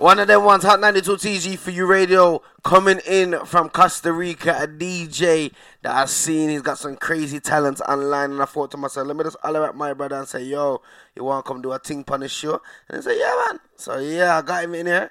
One of them ones, Hot 92 TG for you radio, coming in from Costa Rica, a DJ that I've seen. He's got some crazy talents online. And I thought to myself, let me just holler at my brother and say, yo, you want to come do a thing on the show? And he said, yeah, man. So yeah, I got him in here.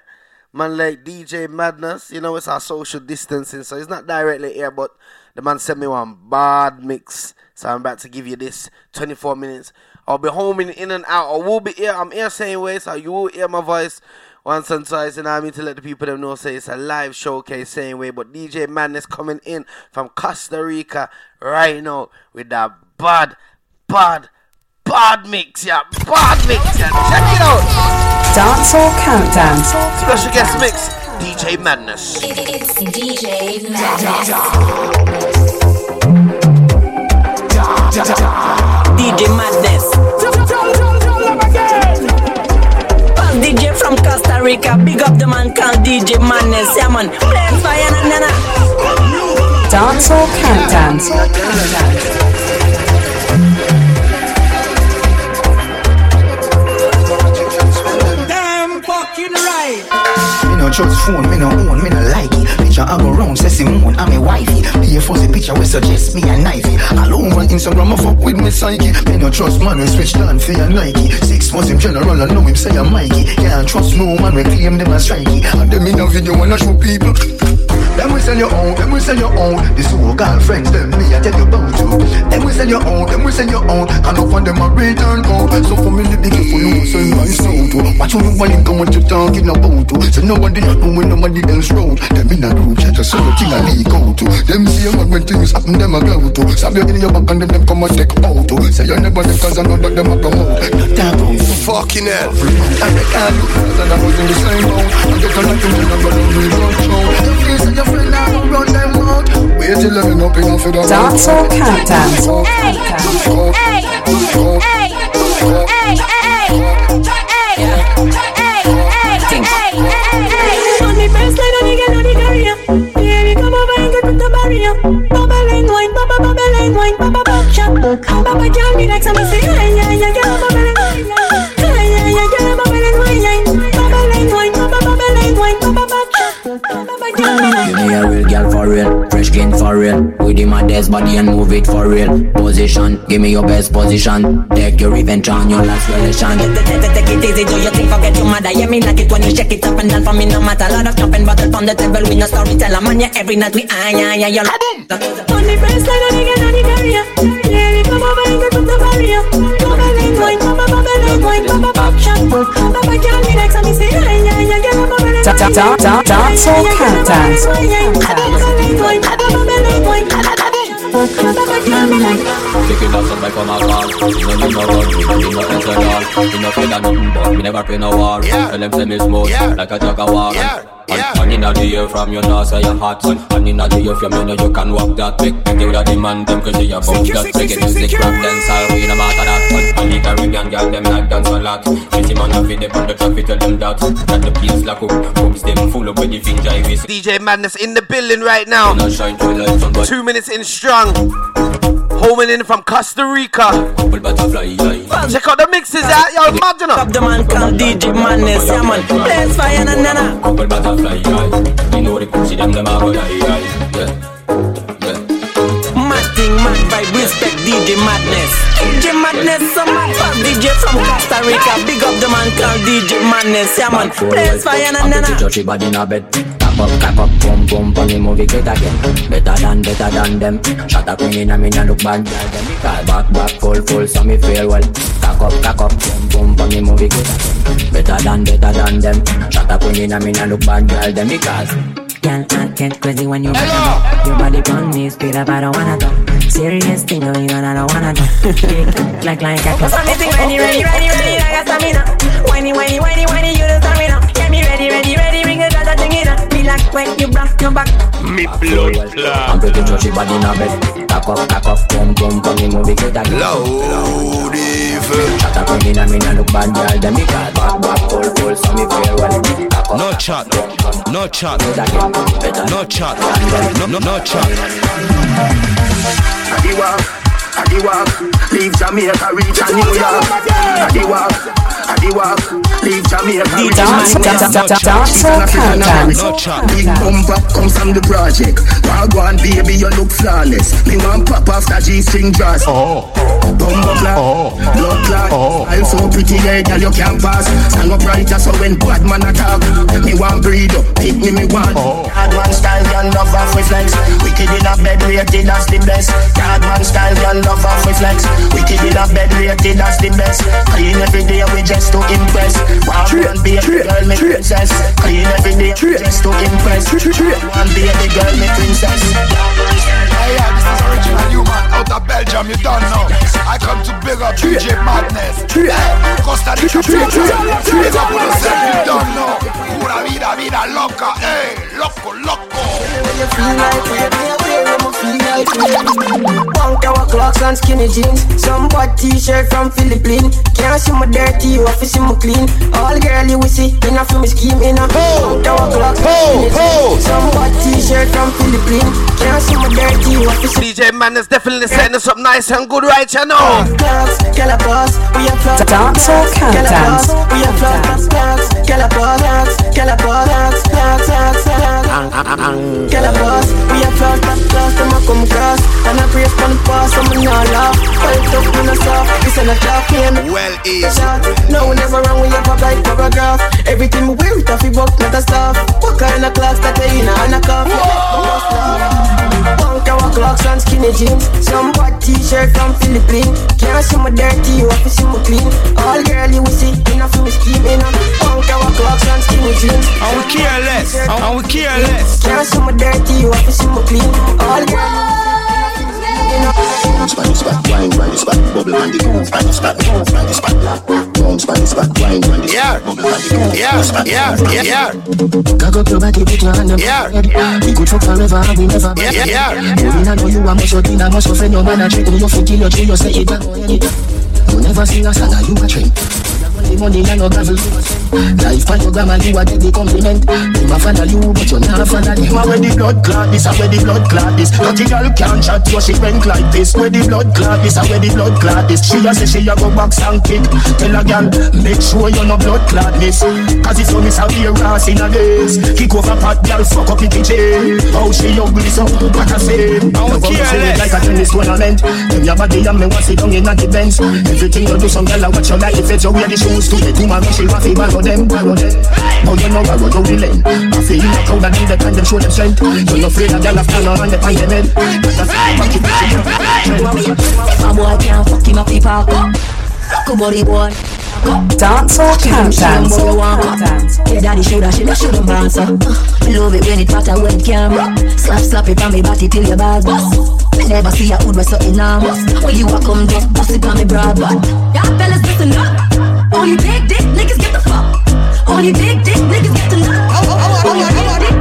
Man like DJ Madness, you know, it's our social distancing, so he's not directly here, but the man sent me one bad mix. So I'm about to give you this 24 minutes. I'll be homing in and out. I will be here. I'm here same way, so you will hear my voice once and twice, and I mean to let the people them know say it's a live showcase same way. But DJ Madness coming in from Costa Rica right now with that bad, bad, bad mix, yeah, bad mix, yeah. Check it out. Dancehall Countdown. Special guest mix, DJ Madness. It's DJ Madness. DJ Madness. From Costa Rica. Big up the man called DJ Madness. Yeah, man. Playing fire na and nana. Dancehall Countdowns. No trust phone, me no own, me no like it. Picture I go round, say Simone, I'm a wifey. Be a fuzzy picture we suggest me a knifey. All over Instagram, I fuck with me psyche. Me no trust man, we switch down for your Nike. Six months him general, I know him say I'm Mikey. Can't trust no man, we claim them as strikey. And them in a video wanna show people. Them we sell your own, them we sell your own. This whole girlfriends, them me I tell you about you. Them we sell your own, them we sell your own. And up on them a return code. So for me, be careful, no say my soul to. Watch you want, come what you talking about to. So nobody not know when nobody else round. Them in a group chat, so the thing I leak out to. Them see a when things happen, them a go to. Stab you in your back and then them come and take out to. Say you never them cause I know that them a come out. Not that. Fucking hell. I reckon you and I was in the same boat. I get a lot of them, I'm really not show. Them face and your friend, I don't run them out. Wait till I'm up enough for the Dancehall Countdowns. Hey, hey, hey, hey, On the baseline, on the girl, on the career. Baby, come over and get the barrier. Bubble and wine, bubble, bubble and wine, bubble, bubble, shot. Bubble, girl, me like something say, yeah, yeah, yeah, for real. With him a desk body and move it for real. Position, give me your best position. Take your revenge on your last relation. Take it, easy, do you think forget your mother? Yeah, me like it when you shake it up and down for me, no matter. Lot of jumping bottle on the table, we no storyteller. Man, yeah, every night we ah, yeah, yeah, yeah. On the baseline, on the girl, on the career. Yeah, we come over and get to the barrier. Bubble and wine, bubble, bubble and wine, bubble, bubble, shot. Bubble, girl, me like something say, yeah, yeah, Da- da- da- da- Dancehall Countdowns. Kicking off some like on my car. You know no run, you know no enter all. You know fear nothing, but me never play no war. Tell them say me smooth, like a water. Yeah. And, Yeah. and inna the air from your nose, say you hot son. And inna the air from you know you can walk that. Make me give that demand, them cause you bounce that. Take it music, rap, dance, all we no matter that. And, and the Caribbean girl, them like dance a lot. Fifty man of it, on the traffic, tell them that. That the place lock up, books them full up with the finger, if DJ Madness in the building right now. not shine through like sun, but Two minutes in strong. Homing in from Costa Rica. couple butterfly, yeah. Check out the mixes out, yo, imagine Up the man called DJ Madness, yeah man. Blaze fire and nana. Couple butterfly, yeah. You know the pussy, them, them a go die, yeah. Yeah, yeah. Mad thing, mad vibe, respect DJ Madness. DJ Madness, some mad DJ from Costa Rica. Big up the man called DJ Madness, yeah man. Blaze fire and I'm pretty nana. touchy body in a bed. Up, tap up, boom, boom, funny movie get again. Better than, better than them. Shut up, queen in a me nah look bad, girl. Them me call back, back, full, full, so me feel well. Cock up, cock up, boom, boom, funny movie get again. Better than, better than them. Shut up, queen in a me nah look bad, girl. Them me cause. Girl, I get crazy when you up. Your body on me, speed up, I don't wanna talk. Serious thing going on, I don't wanna talk. Like like a Cause I'm missing ready, ready, ready, ready, like a stamina. Whiny, whiny, whiny, whiny, you the stamina. Get me ready, ready, ready, ring like when you block your back. Me blood I'm blood clot. pretty touchy body in a bed. Cock up, cock up, boom, boom, funny movie get again. Loud evil. Shut up, queen in a me nah look bad, girl. Them me call back, back, full, full, so me feel well. Cock up, No chat. No chat. get again. No chat. No, no, no chat. Adiwa, I the walk, leave Jamaica, reach a New York. I the walk, I the walk, leave Jamaica, reach a New York. dance, dance, all countdowns. No chat. Big bumper comes from the project. Wagwan baby, you look flawless. Me want pop off that G-string dress. Oh. Bumbo clap, oh. blood clot. Oh. I'm so pretty, yeah, girl, you can't pass. Stand up right, so when bad man attack, me want breed up, pick me, me want. Oh. Hard man style, girl, love off with flex. Wicked in a bed, rated as the best. Hard man style, girl, love off with flex. Wicked in a bed, rated as the best. Clean every day, we just to impress. Wow, Wagwan baby, girl, me princess. Clean every day, we just to impress. Wagwan baby, girl, me princess. Hey, yeah, this is original human out of Belgium, you don't know. I come to big up DJ Madness. Hey, Costa Rica people, big up on yourself, you don't know. Pura vida, vida loca, hey, loco, loco. you feel like we're where you feel like we're Punk our clocks and skinny jeans. Some bad t-shirt from Philippines Can't see my dirty, you have to see my clean. All girl you will see, in a film scheme in a Punk our clocks and skinny jeans. Some bad t-shirt from Philippines Can't see my dirty, you have to see DJ Man is definitely setting us up nice and good right you know. Clocks, girl a boss, we a clocks. Dancehall countdowns. We a clocks, clocks, girl a boss, girl a boss, clocks, clocks, clocks Girl a boss, we a flash, flash, easy. No, never wrong, we have a like paragraph Everything we wear, it off, we work, not a stuff What kind of clocks that they in a cuff? Punk our clocks and skinny jeans Some bad t-shirt from Philippines Can't see my dirty, you have to see my clean All girl you see, in a film scheme in a Punk our clocks and skinny jeans And we careless. And we careless. Can't see my dirty, you have to see my clean All girl Bounce by the spot, wine by the spot, bubble on the groove by the spot, by the spot, by the spot, wine by the Yeah, spot, bubble on the groove. yeah, yeah, yeah, yeah, Cock up your body, put your hand on Yeah. We could fuck forever, we never yeah, yeah, yeah. Moving, I know you a must in a must offend your man a trick. You fi kill your tree, you say it. You never sing a song, you a trend. The money and no a send. Life pan your grammar, you a get the compliment. Them a follow you, but you not follow them. A where the blood clot, this a where the blood clot this. Dirty girl can't chat, so she went like this. Where the blood clot, this a where the blood clot this. She a say she a go box and kick. Tell a girl, make sure you no blood clot this. Cause it's only some beer ass in a days. Kick over pot, girl, fuck up the kitchen. Oh, How she ugly so, what a. Oh, You go careless. see it like a tennis tournament. Them your body and me want sit down in a the bench. Everything you do, some girl a watch your life. If it's your wear the shoes to the woman, she want to borrow them, borrow them. Now you know borrow down the lane. I feel you crowd and them they can them show them strength. You no afraid of girl a stand on the pan them head. That's a back it, back it. My boy can't fuck him up the park. Go body boy. Dancehall countdowns. Yeah, daddy shoulda, she should have answer. Love it when it matter when it camera. Slap, slap it on me body till your bag bust. Never see a hood with something enormous. When you a come just bust it on me broad back. Y'all fellas listen up. Only big dick niggas get the fuck. Only big dick niggas get the nut. Only big dick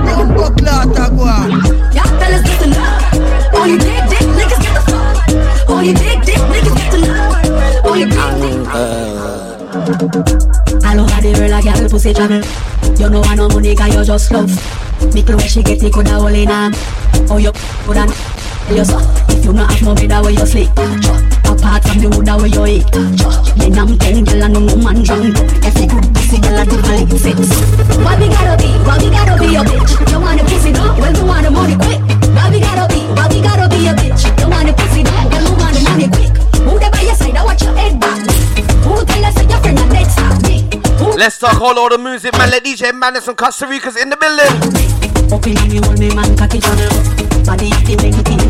Y'all fellas listen up. Only big dick niggas get the fuck. Only big dick niggas get the nut. Only big dick. All over the world, a girl got pussy travel. You know I no money, cause you just love. Me clothes she get, it coulda hold in her. Oh, you coulda you so. If you not have no bed, where you sleep. Apart from the wood, where you eat. Then I'm ten, girl, and no man drunk. Every good pussy, girl, I do a lick fix. Why we gotta be? Why we gotta be a bitch? You want the pussy, no? Well, you want the money quick. Why we gotta be? Why we gotta be a bitch? You want the pussy, no? Well, you want the money quick. Who there by your side? I watch your head back. Who tell us that your friend and let's stop me? Let's talk all over the music, man. Let DJ Madness from Costa Rica's in the building. Up in me, hold me man, cocky channel. Body if you make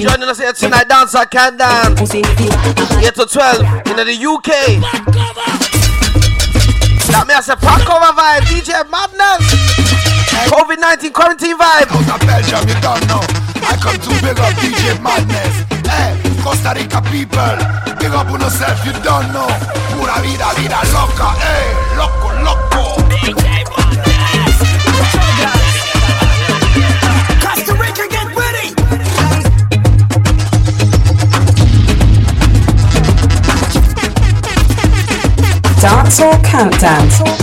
Joining us here tonight, Dancer Can Dance. pussy if 8 to 12 in the UK. That me as a pack cover vibe, DJ Madness. COVID 19 quarantine vibe. Out of Belgium, you don't know. I come to big up DJ Madness. Hey, Costa Rica people, big up on yourself, you don't know. Pura vida, vida loca. Hey, loco, loco. Dancehall countdowns. line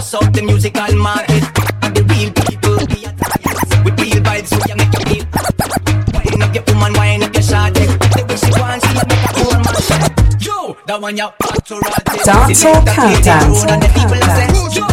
bust out the musical market. And the real people, we are. With real vibes, we make you feel. Wine up your woman, wine up your shawty. The way she wants, she make a poor man Yo, that one you back to rot it. Dancehall countdown.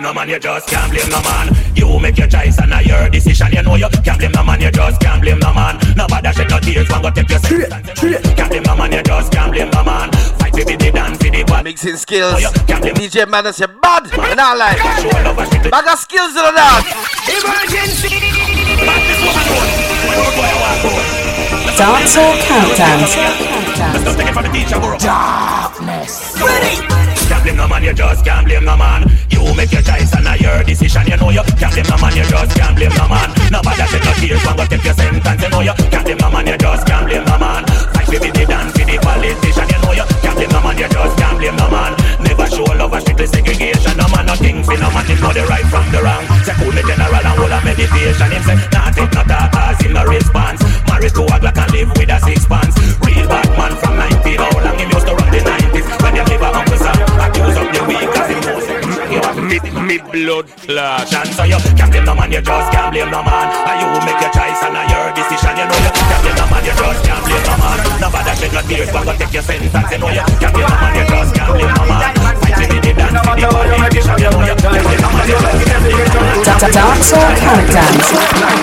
Blame no man, you just can't blame no man. You make your choice and now your decision. You know you can't blame no man, you just can't blame no man. Nobody shed no tears, one go take your sentence. Can't blame no man, you just can't blame no man. Fight with the dance, with the bad. Mixing skills. DJ Madness, you bad. And I like. Bag of skills to the dance. Emergency! Back this what we know. Road boy, walk road. Dancehall countdown. Let's not take it from the teacher, bro. Darkness. Can't blame no man, you just can't blame no man. You make your choice and your decision. You know you can't blame no man, you just can't blame no man. Nobody shed no tears, one go take your sentence. You know you can't blame no man, you just can't blame no man. Fight with the dance, with the politician. You know you can't blame no man, you just can't blame no man. Never show love and strictly segregation. No man, nothing for no man, him know the right from the wrong. Say cool me general and hold a meditation. Him say, nah take no talk him no response. Married to a Glock and live with a six pants. Real bad man from 19, the as him knows it. You have me, me blood clash. And so you can't blame no man, you just can't blame no man. And you make your choice and your decision. You know you can't blame no man, you just can't blame no man. Nobody shed no tears, but go take your sentence. You know you can't blame no man, you just can't blame no man. Fight with the dance, with the politician. You know you can't blame no man, you just can't blame no man. Dancehall countdown.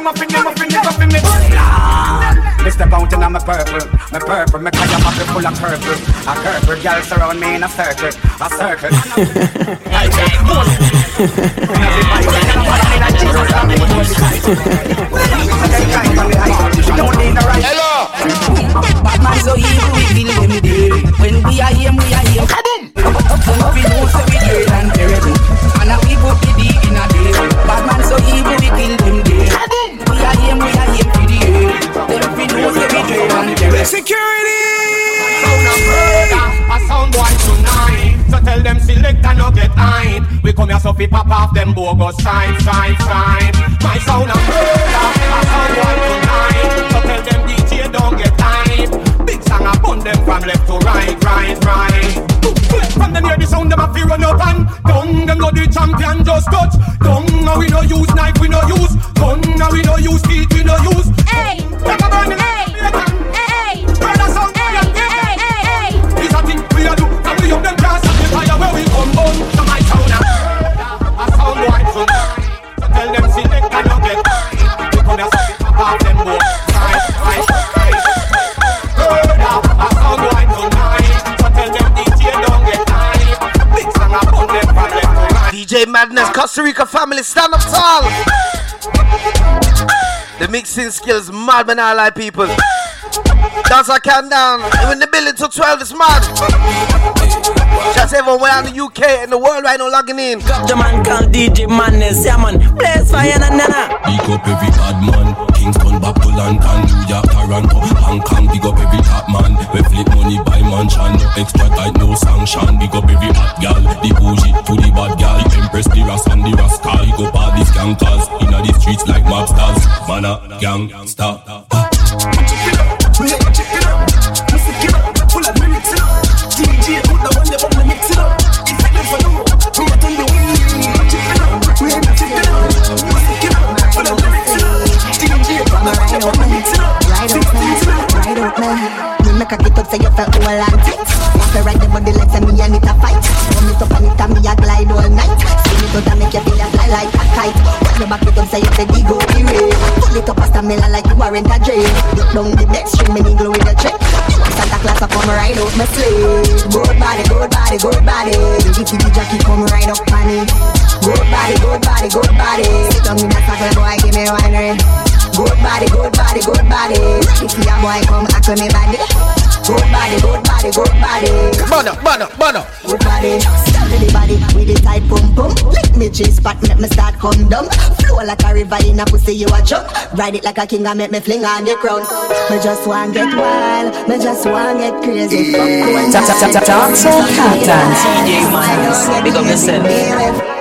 Ragamuffin, the muffin, the muffin, the go fi me Me step out in my purple, my purple, me carry a pocket full of purple. A purple girl surround me in a circle, a circle. Hello. Bad man so evil, we feel when we do. When we are here, Rica stand up tall. The mixing skills, mad man, I like people. Dancehall countdown. In the building till 12, it's mad. Just everywhere in the UK and the world right now logging in. Got the man called DJ Madness, yeah man. Blaze fire na na na. Big up every bad man Kingston, back to London, New York, Toronto Hong Kong, big up every top man We flip money by mansion. Extra tight, no sanction. Big up every hot gal. The bougie to the bad gal. The empress, the ras and the rascal. Up all these gangsters. Inna the streets like mobsters. Man a gangster say you felt all and tight. Walk around the body like say me and it a fight. Come it up and it and me a glide all night. Spin it out and make you feel a fly like a kite. When you back it up, say you out the rain. Pull it up past a stamina like you are in a drain. Look down the next string, me glue with the check. Santa Claus up come right up my sleeve. Good body, good body, good body. The kitty Jackie come right up on it. Good body, good body, good body. Sit me that circle boy, give me one ring. Good body, good body, good body. If your boy come, I come me body. Good body, good body, good body. Bono, bono, bono. Good body. Steady body with the tight pum pum. Lick me cheese spot, make me start come down. Flow like a river in a pussy, you a jump. Ride it like a king and make me fling on the crown. Me just want get wild, me just want get crazy. Fuck one Da- da- da- Dancehall Countdown. DJ Madness, big up yourself.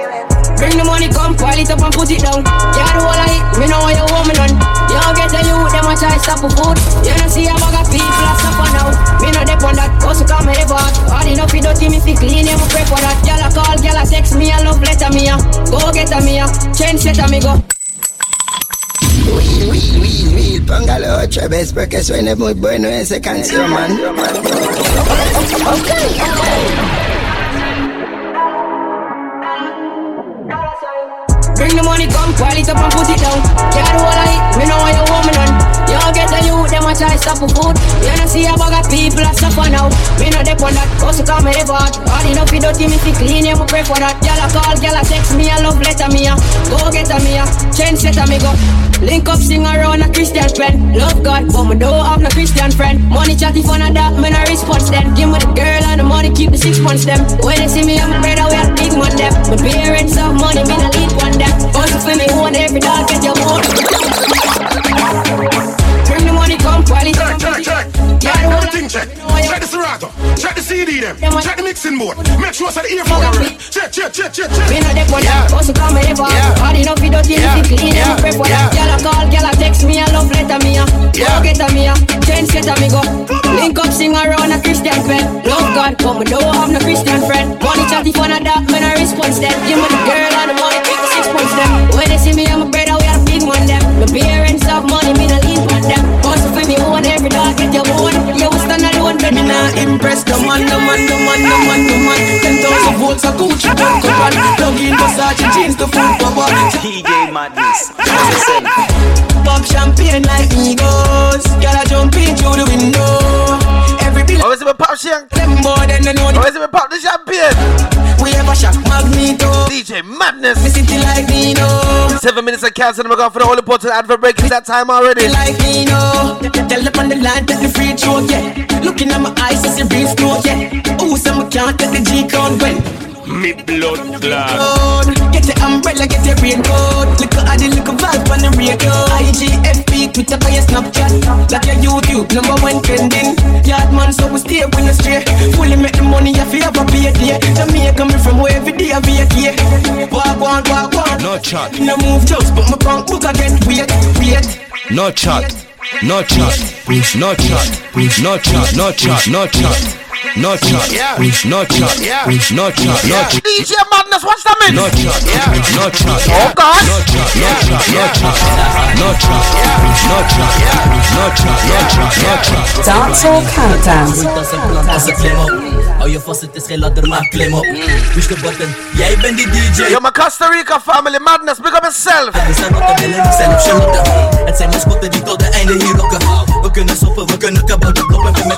Bring the money, come, pile it up and put it down. Yeah, the whole of it, me know what you want me done. You don't get the youth, them a try stop for food. You don't see a bag of people a suffer now. Me no dep on that, also come me ever hot. Hard enough, you dirty, me fi clean, you pray for that. Gyal a call, gyal a text me, a love letter me, a go get a me, a change set a me go. Will, will, will, will, póngalo ocho veces porque suene muy bueno esa canción, man. Bring the pile it up and put it down. Yeah, the whole of it, me know what you me done. You get the youth, them a try stop for food. You don't see a bag of people a suffer now. Me no dep on that, also come me ever hot. Hard enough, you dirty, me fi clean, you pray for that. Gyal a call, gyal a text me, a love letter me, a go get a me, a change a me go. Link up, sing around a Christian friend. Love God, but me don't have no Christian friend. Money chatty fun of that, me no response then. Give me the girl and the money, keep the six months them. When they see me, I'm a brother, we are big man them. My parents have money, me no lead one them. Also for me, one every dog get your own. Bring the money, come, quality. Check, check, check. Yeah, Check the everything, check. Check the Serato. Check the CD them. Check the mixing board. Make sure it's the earphone. Check, no also come Gyal a call, a text me, love letter me, get me, change me go Link up, sing around a Christian friend Love God, don't have no Christian friend Money no response then Give me the girl six them. When they see me, I'm a we big man them money, no them for me, every dog, get your own alone, me not impress. The man, the man, the man, the man, the man 10,000 volts a Gucci, junk up and Plug in Versace jeans, the full power. DJ Madness. Pop champagne like Migos Girl a jump in through the window We pop champagne Them more than they know Always we pop the champagne We ever shot Magneto. DJ Madness. Me city like Nino Seven minutes and counting them go for the all important advert break. It's that time already. Like Nino Tell up on the line, take the free throw, yeah. Looking at my eyes, it's a real snow, yeah. Ooh, some can't take the G count when Me blood clot. Get your umbrella, get your raincoat. Look at the little vibe on the radio. IGFP, Twitter, by your Snapchat. Like your YouTube, number one trending. Yard man, so we stay when you straight. Fully make the money, if you ever pay it, yeah. Jamaica, me from where every day I be a key. Walk, walk, walk, walk. No chat, No move, just but my punk book again. Wait, wait. no chat, no chat, no chat, no chat, no chat, no chat. No chat, no chat, no chat, no chat. DJ Madness, what's that mean? No chat, no chat. Oh God. No chat, no chat, no chat, no chat, no chat, no chat, no chat, no chat. Dancehall Countdown. Als ik klim op, hou je vast, het is geen ladder, maar klim op. Push de button, jij bent die DJ. Yo, my Costa Rica family, Madness, big up yourself. We zijn op de billen, we zijn op charlotte. Het zijn de spotten die tot de einde hier rocken. We kunnen soppen, we kunnen kabouter kloppen. En met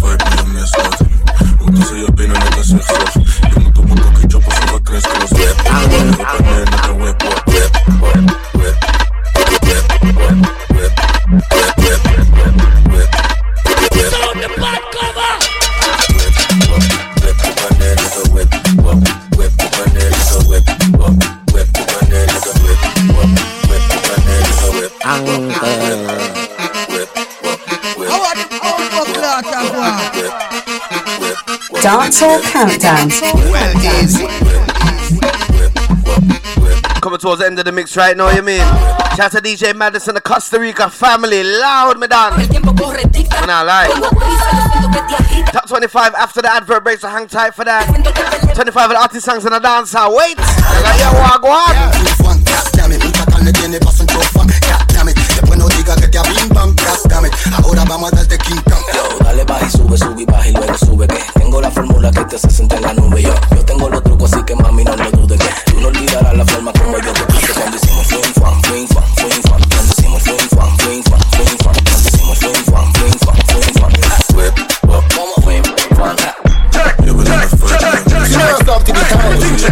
whip, Dancehall Countdown. Coming towards the end of the mix right now, you mean? Shout out to DJ Madness, the Costa Rica family. Loud, me done. I'm not lying. Top 25 after the advert break, so hang tight for that. 25 of the artist songs in the dance hall. Wait! I got your wag wag. God damn it, mucha carne tiene pa' un chofa. God damn it, nunca que te abrim pam, cáscame. Ahora vamos a darte King Yo, dale baja y sube, sube y baja y luego sube que tengo la fórmula que te hace sentir en la nube. Yo, yo tengo los trucos así que mami no lo dudes que tú no olvidarás la forma como yo te puse cuando hicimos fling fan, fling fan, fling fan, cuando hicimos fling fan, fling fan, fling fan, cuando hicimos fling fan, fling fan, fling fan. Whip, up, fling fan. Yo me la Stop.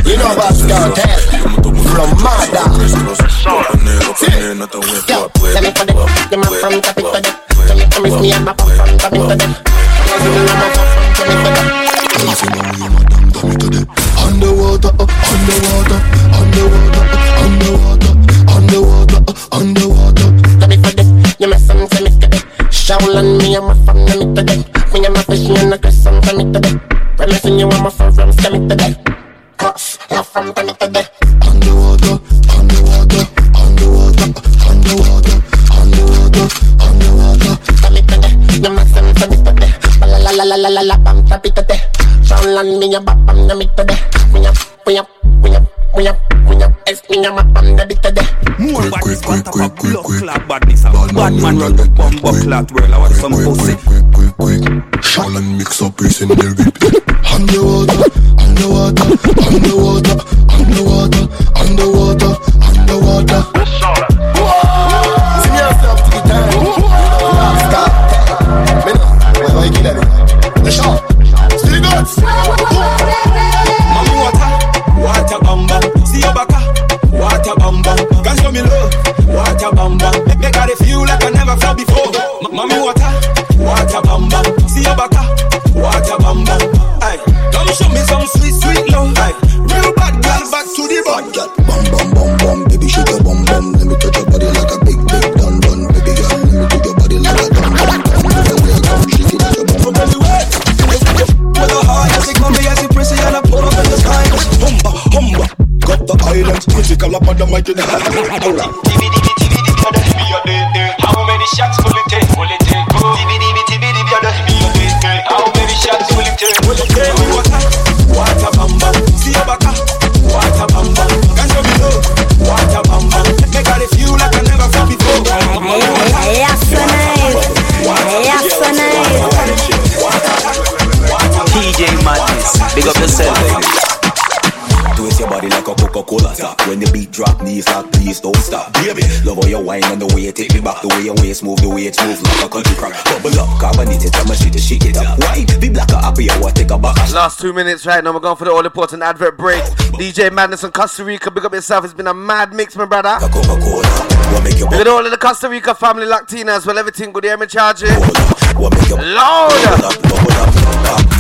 You know about Scout From Mada. Yeah. Yeah. Yeah. Yeah. Yeah. Yeah. Yeah. Yeah. Yeah. Yeah. Yeah. Yeah. You know I'm a pop from top it to the Underwater, uh, badness Bad man run the bumbo clot world I want some pussy. Shaolin mix up race in the. Underwater, underwater, underwater, underwater, wine and the way you take me back The way your waist move, the way it move like a country crack Bubble up, carbonate it, I'ma shit it, shake it up Why? Be black or happy, I take a back Last two minutes right now, we're going for the all important advert break. DJ Madness in Costa Rica, big up yourself. It's been a mad mix, my brother. Up all of the Costa Rica family locked in as well. Everything good, hear me charge it. Loud.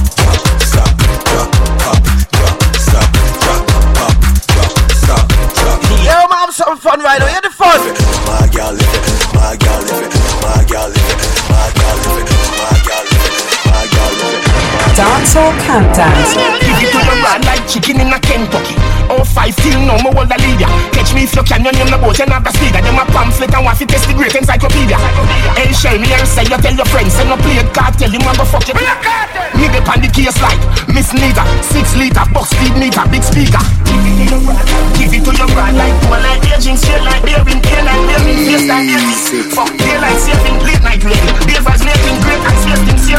Dancehall Countdown. Give it to your rod like chicken in a Kentucky. Oh, five till now, me hold the leader. Catch me if you can, your name the boat, you have the speeder. Them a pamphlet and want to test the great encyclopedia. Hey, shell me and say, you tell your friends, say no play it cartel, you want go fuck it. Nigga pan the case like Miss Nita, six liter, box speed meter, big speaker. Give it to your rod, give it to your rod like one like aging, straight like bearing, air like bearing, face like bearing. Fuck daylight saving, late night rain. Beer vibes making great, and tasting, seal by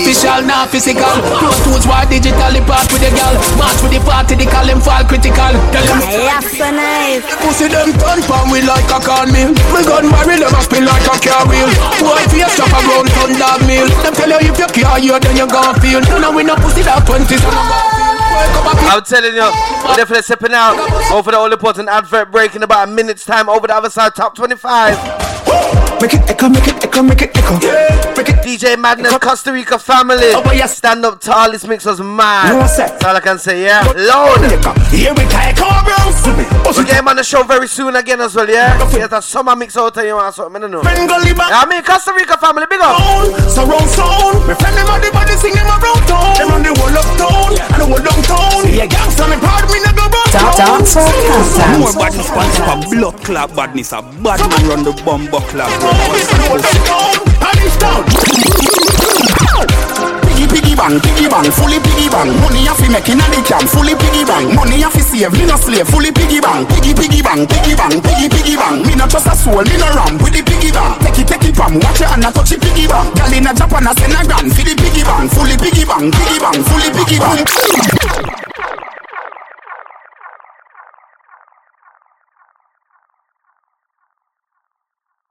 artificial, not physical. Close tools war digital, the part with the gal. Match with the party, they call them fall critical. Tell them Yes, so nice. Pussy them turn palm we like a cornmeal. Me gun barrel them a spin like a car wheel. Boy face chop a round ton dog meal. Them tell you if you care you then you gon' feel. No no we no pussy that twenty so no gon' feel. I'm telling you, we're definitely sipping out. Over the all important advert break in about a minute's time. Over the other side, top 25. Make it echo, make it echo, make it echo. DJ Madness, Costa Rica family. Oh, Stand up tall, this mix us mad. No. That's all I can say, yeah. Load. Here we go, come on, bro. We get him on the show very soon again as well, yeah? Yes, a summer mix out there, you want something, I don't know. Yeah, I mean, Costa Rica family, big up. Surround sound. Me friend them on the body, sing them around town. Them on the whole uptown and the whole downtown. Yeah, gangsta me proud, me no go round town. Dancehall Countdown. More badness on top of blood clot badness a Bad man run the bumbo clot Hold down. Biggie, piggy bang, piggy bang, fully piggy bang. Money you fi make inna the camp, fully piggy bang. Money you fi save, me no slave, fully piggy bang, piggy piggy bang, piggy bang, piggy piggy bang. Me no trust a soul, me no ram with the piggy bang. Take it, take it from, watch your hand and touch the piggy bang. Girl inna Japan a send a grand, fi the piggy bang, fully piggy bang, piggy bang, fully piggy bang.